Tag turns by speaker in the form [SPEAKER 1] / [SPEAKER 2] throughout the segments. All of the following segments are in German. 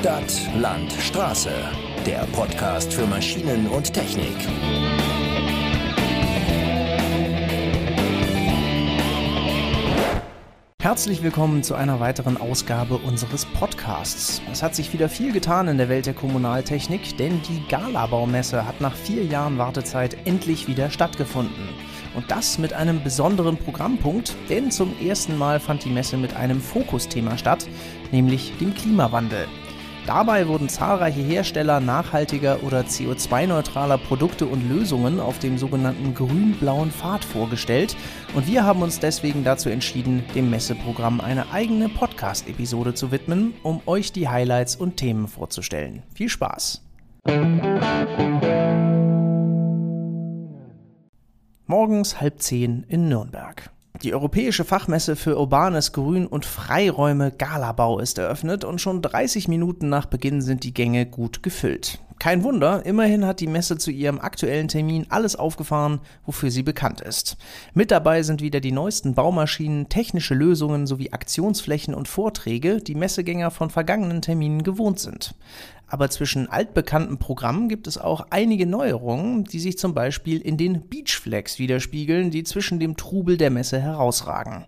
[SPEAKER 1] Stadt, Land, Straße. Der Podcast für Maschinen und Technik.
[SPEAKER 2] Herzlich willkommen zu einer weiteren Ausgabe unseres Podcasts. Es hat sich wieder viel getan in der Welt der Kommunaltechnik, denn die Gala-Baumesse hat nach vier Jahren Wartezeit endlich wieder stattgefunden. Und das mit einem besonderen Programmpunkt, denn zum ersten Mal fand die Messe mit einem Fokusthema statt, nämlich dem Klimawandel. Dabei wurden zahlreiche Hersteller nachhaltiger oder CO2-neutraler Produkte und Lösungen auf dem sogenannten grün-blauen Pfad vorgestellt und wir haben uns deswegen dazu entschieden, dem Messeprogramm eine eigene Podcast-Episode zu widmen, um euch die Highlights und Themen vorzustellen. Viel Spaß! Morgens halb zehn in Nürnberg. Die Europäische Fachmesse für urbanes Grün und Freiräume Galabau ist eröffnet und schon 30 Minuten nach Beginn sind die Gänge gut gefüllt. Kein Wunder, immerhin hat die Messe zu ihrem aktuellen Termin alles aufgefahren, wofür sie bekannt ist. Mit dabei sind wieder die neuesten Baumaschinen, technische Lösungen sowie Aktionsflächen und Vorträge, die Messegänger von vergangenen Terminen gewohnt sind. Aber zwischen altbekannten Programmen gibt es auch einige Neuerungen, die sich zum Beispiel in den Beachflags widerspiegeln, die zwischen dem Trubel der Messe herausragen.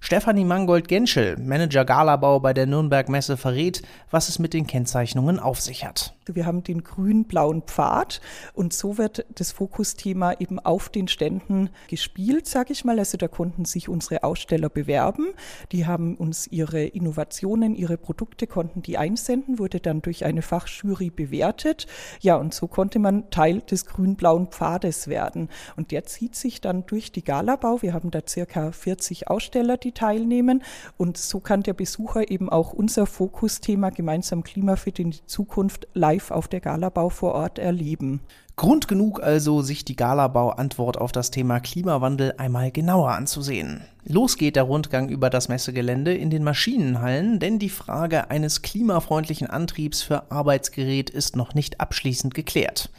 [SPEAKER 2] Stefanie Mangold-Genschel, Manager Galabau bei der Nürnberg Messe, verrät, was es mit den Kennzeichnungen auf sich hat.
[SPEAKER 3] Wir haben den grün-blauen Pfad und so wird das Fokusthema eben auf den Ständen gespielt, sage ich mal. Also da konnten sich unsere Aussteller bewerben. Die haben uns ihre Innovationen, ihre Produkte konnten die einsenden, wurde dann durch eine Fachjury bewertet. Ja, und so konnte man Teil des grün-blauen Pfades werden. Und der zieht sich dann durch die Galabau. Wir haben da circa 40 Aussteller, die teilnehmen. Und so kann der Besucher eben auch unser Fokusthema gemeinsam Klimafit in die Zukunft live auf der Galabau vor Ort erleben.
[SPEAKER 2] Grund genug also, sich die Galabau-Antwort auf das Thema Klimawandel einmal genauer anzusehen. Los geht der Rundgang über das Messegelände in den Maschinenhallen, denn die Frage eines klimafreundlichen Antriebs für Arbeitsgerät ist noch nicht abschließend geklärt.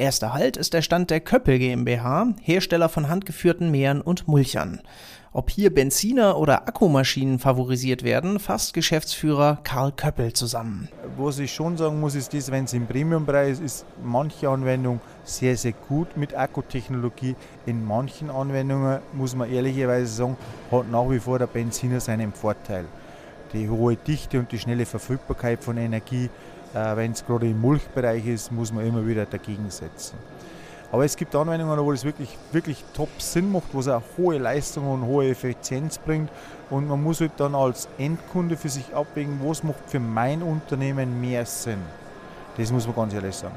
[SPEAKER 2] Erster Halt ist der Stand der Köppel GmbH, Hersteller von handgeführten Mähern und Mulchern. Ob hier Benziner oder Akkumaschinen favorisiert werden, fasst Geschäftsführer Karl Köppel zusammen.
[SPEAKER 4] Was ich schon sagen muss, ist das, wenn es im Premiumpreis ist, manche Anwendung sehr, sehr gut mit Akkutechnologie. In manchen Anwendungen, muss man ehrlicherweise sagen, hat nach wie vor der Benziner seinen Vorteil. Die hohe Dichte und die schnelle Verfügbarkeit von Energie, wenn es gerade im Mulchbereich ist, muss man immer wieder dagegen setzen. Aber es gibt Anwendungen, wo es wirklich, wirklich top Sinn macht, wo es auch hohe Leistung und hohe Effizienz bringt. Und man muss halt dann als Endkunde für sich abwägen, was macht für mein Unternehmen mehr Sinn. Das muss man ganz ehrlich sagen.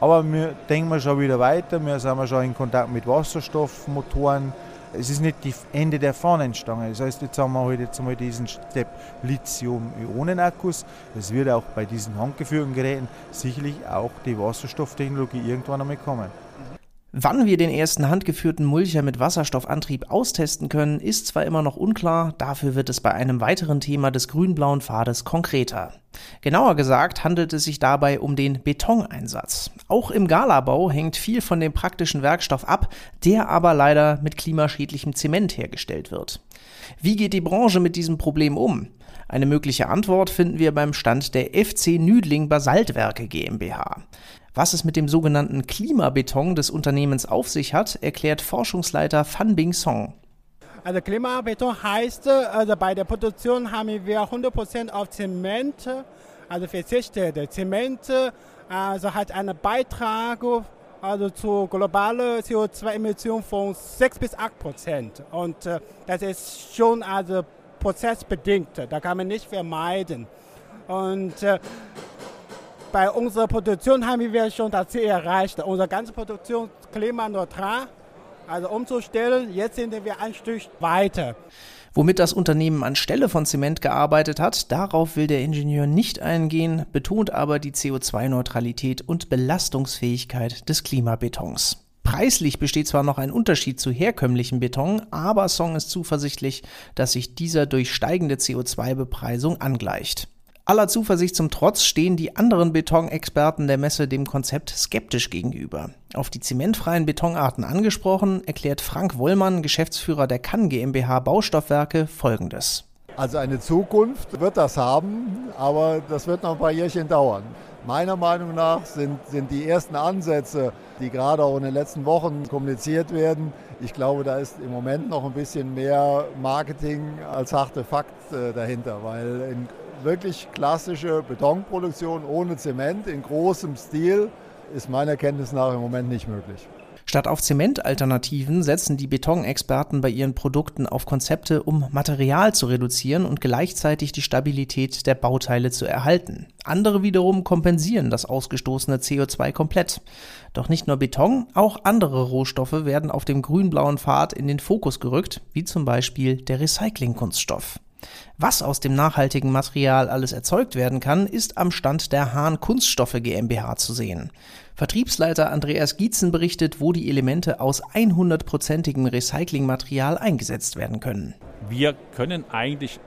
[SPEAKER 4] Aber wir denken schon wieder weiter, wir sind schon in Kontakt mit Wasserstoffmotoren. Es ist nicht das Ende der Fahnenstange. Das heißt, jetzt haben wir halt jetzt mal diesen Step Lithium-Ionen-Akkus. Es wird auch bei diesen handgeführten Geräten sicherlich auch die Wasserstofftechnologie irgendwann einmal kommen.
[SPEAKER 2] Wann wir den ersten handgeführten Mulcher mit Wasserstoffantrieb austesten können, ist zwar immer noch unklar, dafür wird es bei einem weiteren Thema des grün-blauen Pfades konkreter. Genauer gesagt handelt es sich dabei um den Betoneinsatz. Auch im Galabau hängt viel von dem praktischen Werkstoff ab, der aber leider mit klimaschädlichem Zement hergestellt wird. Wie geht die Branche mit diesem Problem um? Eine mögliche Antwort finden wir beim Stand der FC Nüdling Basaltwerke GmbH. Was es mit dem sogenannten Klimabeton des Unternehmens auf sich hat, erklärt Forschungsleiter Fan Bing Song.
[SPEAKER 5] Also Klimabeton heißt, also bei der Produktion haben wir 100% auf Zement, also verzichtet. Zement also hat einen Beitrag also zur globalen CO2-Emission von 6 bis 8 Prozent. Und äh, das ist schon also prozessbedingt, da kann man nicht vermeiden. Und äh, bei unserer Produktion haben wir schon das Ziel erreicht. Unsere ganze Produktion klimaneutral, also umzustellen. Jetzt sind wir ein Stück weiter.
[SPEAKER 2] Womit das Unternehmen anstelle von Zement gearbeitet hat, darauf will der Ingenieur nicht eingehen, betont aber die CO2-Neutralität und Belastungsfähigkeit des Klimabetons. Preislich besteht zwar noch ein Unterschied zu herkömmlichem Beton, aber Song ist zuversichtlich, dass sich dieser durch steigende CO2-Bepreisung angleicht. Aller Zuversicht zum Trotz stehen die anderen Betonexperten der Messe dem Konzept skeptisch gegenüber. Auf die zementfreien Betonarten angesprochen, erklärt Frank Wollmann, Geschäftsführer der Kann GmbH Baustoffwerke, folgendes.
[SPEAKER 6] Also eine Zukunft wird das haben, aber das wird noch ein paar Jährchen dauern. Meiner Meinung nach sind, sind die ersten Ansätze, die gerade auch in den letzten Wochen kommuniziert werden, ich glaube, da ist im Moment noch ein bisschen mehr Marketing als harte Fakt äh, dahinter, weil in wirklich klassische Betonproduktion ohne Zement in großem Stil ist meiner Kenntnis nach im Moment nicht möglich.
[SPEAKER 2] Statt auf Zementalternativen setzen die Betonexperten bei ihren Produkten auf Konzepte, um Material zu reduzieren und gleichzeitig die Stabilität der Bauteile zu erhalten. Andere wiederum kompensieren das ausgestoßene CO2 komplett. Doch nicht nur Beton, auch andere Rohstoffe werden auf dem grün-blauen Pfad in den Fokus gerückt, wie zum Beispiel der Recyclingkunststoff. Was aus dem nachhaltigen Material alles erzeugt werden kann, ist am Stand der Hahn Kunststoffe GmbH zu sehen. Vertriebsleiter Andreas Gietzen berichtet, wo die Elemente aus 100%igem Recyclingmaterial eingesetzt werden können.
[SPEAKER 7] Wir können eigentlich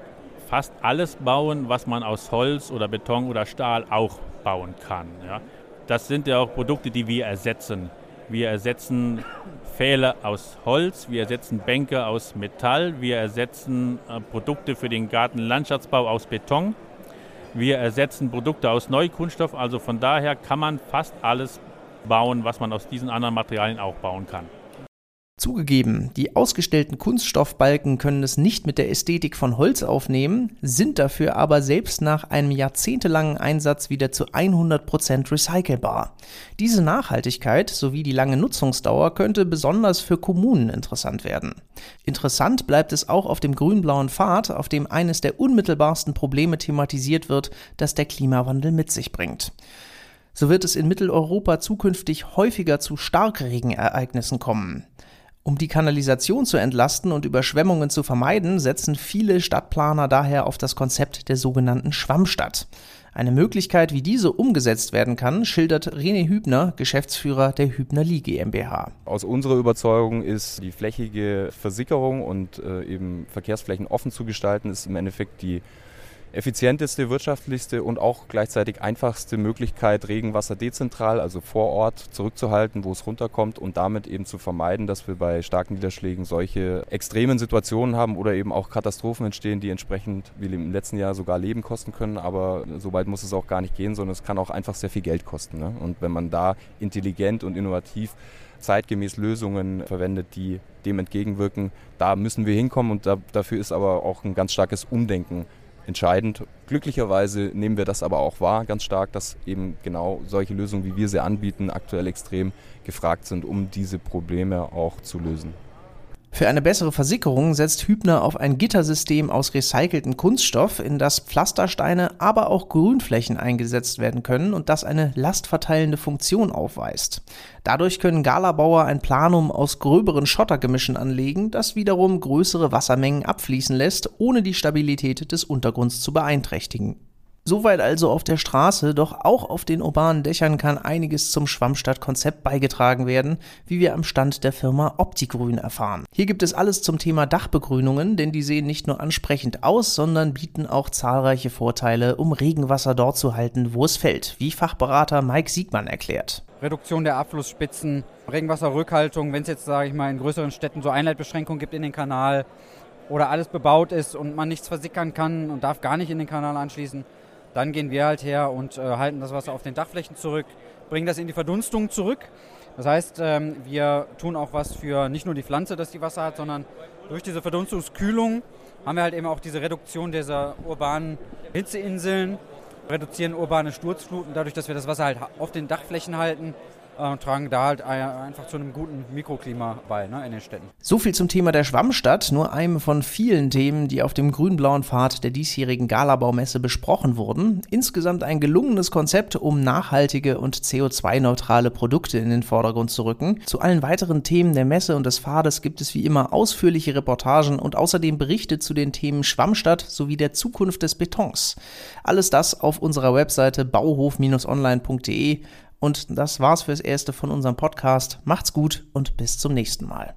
[SPEAKER 7] fast alles bauen, was man aus Holz oder Beton oder Stahl auch bauen kann. Ja. Das sind ja auch Produkte, die wir ersetzen. Wir ersetzen Pfähle aus Holz, wir ersetzen Bänke aus Metall, wir ersetzen äh, Produkte für den Gartenlandschaftsbau aus Beton, wir ersetzen Produkte aus Neukunststoff. Also von daher kann man fast alles bauen, was man aus diesen anderen Materialien auch bauen kann.
[SPEAKER 2] Zugegeben, die ausgestellten Kunststoffbalken können es nicht mit der Ästhetik von Holz aufnehmen, sind dafür aber selbst nach einem jahrzehntelangen Einsatz wieder zu 100% recycelbar. Diese Nachhaltigkeit sowie die lange Nutzungsdauer könnte besonders für Kommunen interessant werden. Interessant bleibt es auch auf dem grün-blauen Pfad, auf dem eines der unmittelbarsten Probleme thematisiert wird, das der Klimawandel mit sich bringt so wird es in Mitteleuropa zukünftig häufiger zu Starkregenereignissen kommen. Um die Kanalisation zu entlasten und Überschwemmungen zu vermeiden, setzen viele Stadtplaner daher auf das Konzept der sogenannten Schwammstadt. Eine Möglichkeit, wie diese umgesetzt werden kann, schildert René Hübner, Geschäftsführer der Hübner Lee GmbH.
[SPEAKER 8] Aus unserer Überzeugung ist die flächige Versickerung und äh, eben Verkehrsflächen offen zu gestalten, ist im Endeffekt die effizienteste, wirtschaftlichste und auch gleichzeitig einfachste Möglichkeit, Regenwasser dezentral, also vor Ort, zurückzuhalten, wo es runterkommt und damit eben zu vermeiden, dass wir bei starken Niederschlägen solche extremen Situationen haben oder eben auch Katastrophen entstehen, die entsprechend wie im letzten Jahr sogar Leben kosten können. Aber so weit muss es auch gar nicht gehen, sondern es kann auch einfach sehr viel Geld kosten. Ne? Und wenn man da intelligent und innovativ zeitgemäß Lösungen verwendet, die dem entgegenwirken. Da müssen wir hinkommen und da, dafür ist aber auch ein ganz starkes Umdenken entscheidend. Glücklicherweise nehmen wir das aber auch wahr, ganz stark, dass eben genau solche Lösungen, wie wir sie anbieten, aktuell extrem gefragt sind, um diese Probleme auch zu lösen.
[SPEAKER 2] Für eine bessere Versickerung setzt Hübner auf ein Gittersystem aus recycelten Kunststoff, in das Pflastersteine, aber auch Grünflächen eingesetzt werden können und das eine lastverteilende Funktion aufweist. Dadurch können Galabauer ein Planum aus gröberen Schottergemischen anlegen, das wiederum größere Wassermengen abfließen lässt, ohne die Stabilität des Untergrunds zu beeinträchtigen. Soweit also auf der Straße, doch auch auf den urbanen Dächern kann einiges zum Schwammstadtkonzept beigetragen werden, wie wir am Stand der Firma Optigrün erfahren. Hier gibt es alles zum Thema Dachbegrünungen, denn die sehen nicht nur ansprechend aus, sondern bieten auch zahlreiche Vorteile, um Regenwasser dort zu halten, wo es fällt, wie Fachberater Mike Siegmann erklärt.
[SPEAKER 9] Reduktion der Abflussspitzen, Regenwasserrückhaltung, wenn es jetzt, sage ich mal, in größeren Städten so Einleitbeschränkungen gibt in den Kanal oder alles bebaut ist und man nichts versickern kann und darf gar nicht in den Kanal anschließen, dann gehen wir halt her und äh, halten das Wasser auf den Dachflächen zurück, bringen das in die Verdunstung zurück. Das heißt, ähm, wir tun auch was für nicht nur die Pflanze, dass die Wasser hat, sondern durch diese Verdunstungskühlung haben wir halt eben auch diese Reduktion dieser urbanen Hitzeinseln, reduzieren urbane Sturzfluten, dadurch, dass wir das Wasser halt auf den Dachflächen halten äh, tragen da halt einfach zu einem guten Mikroklima bei ne, in den Städten.
[SPEAKER 2] So viel zum Thema der Schwammstadt, nur einem von vielen Themen, die auf dem grün-blauen Pfad der diesjährigen Galabaumesse besprochen wurden. Insgesamt ein gelungenes Konzept, um nachhaltige und CO2-neutrale Produkte in den Vordergrund zu rücken. Zu allen weiteren Themen der Messe und des Pfades gibt es wie immer ausführliche Reportagen und außerdem Berichte zu den Themen Schwammstadt sowie der Zukunft des Betons. Alles das auf unserer Webseite bauhof-online.de und das war's fürs Erste von unserem Podcast. Macht's gut und bis zum nächsten Mal.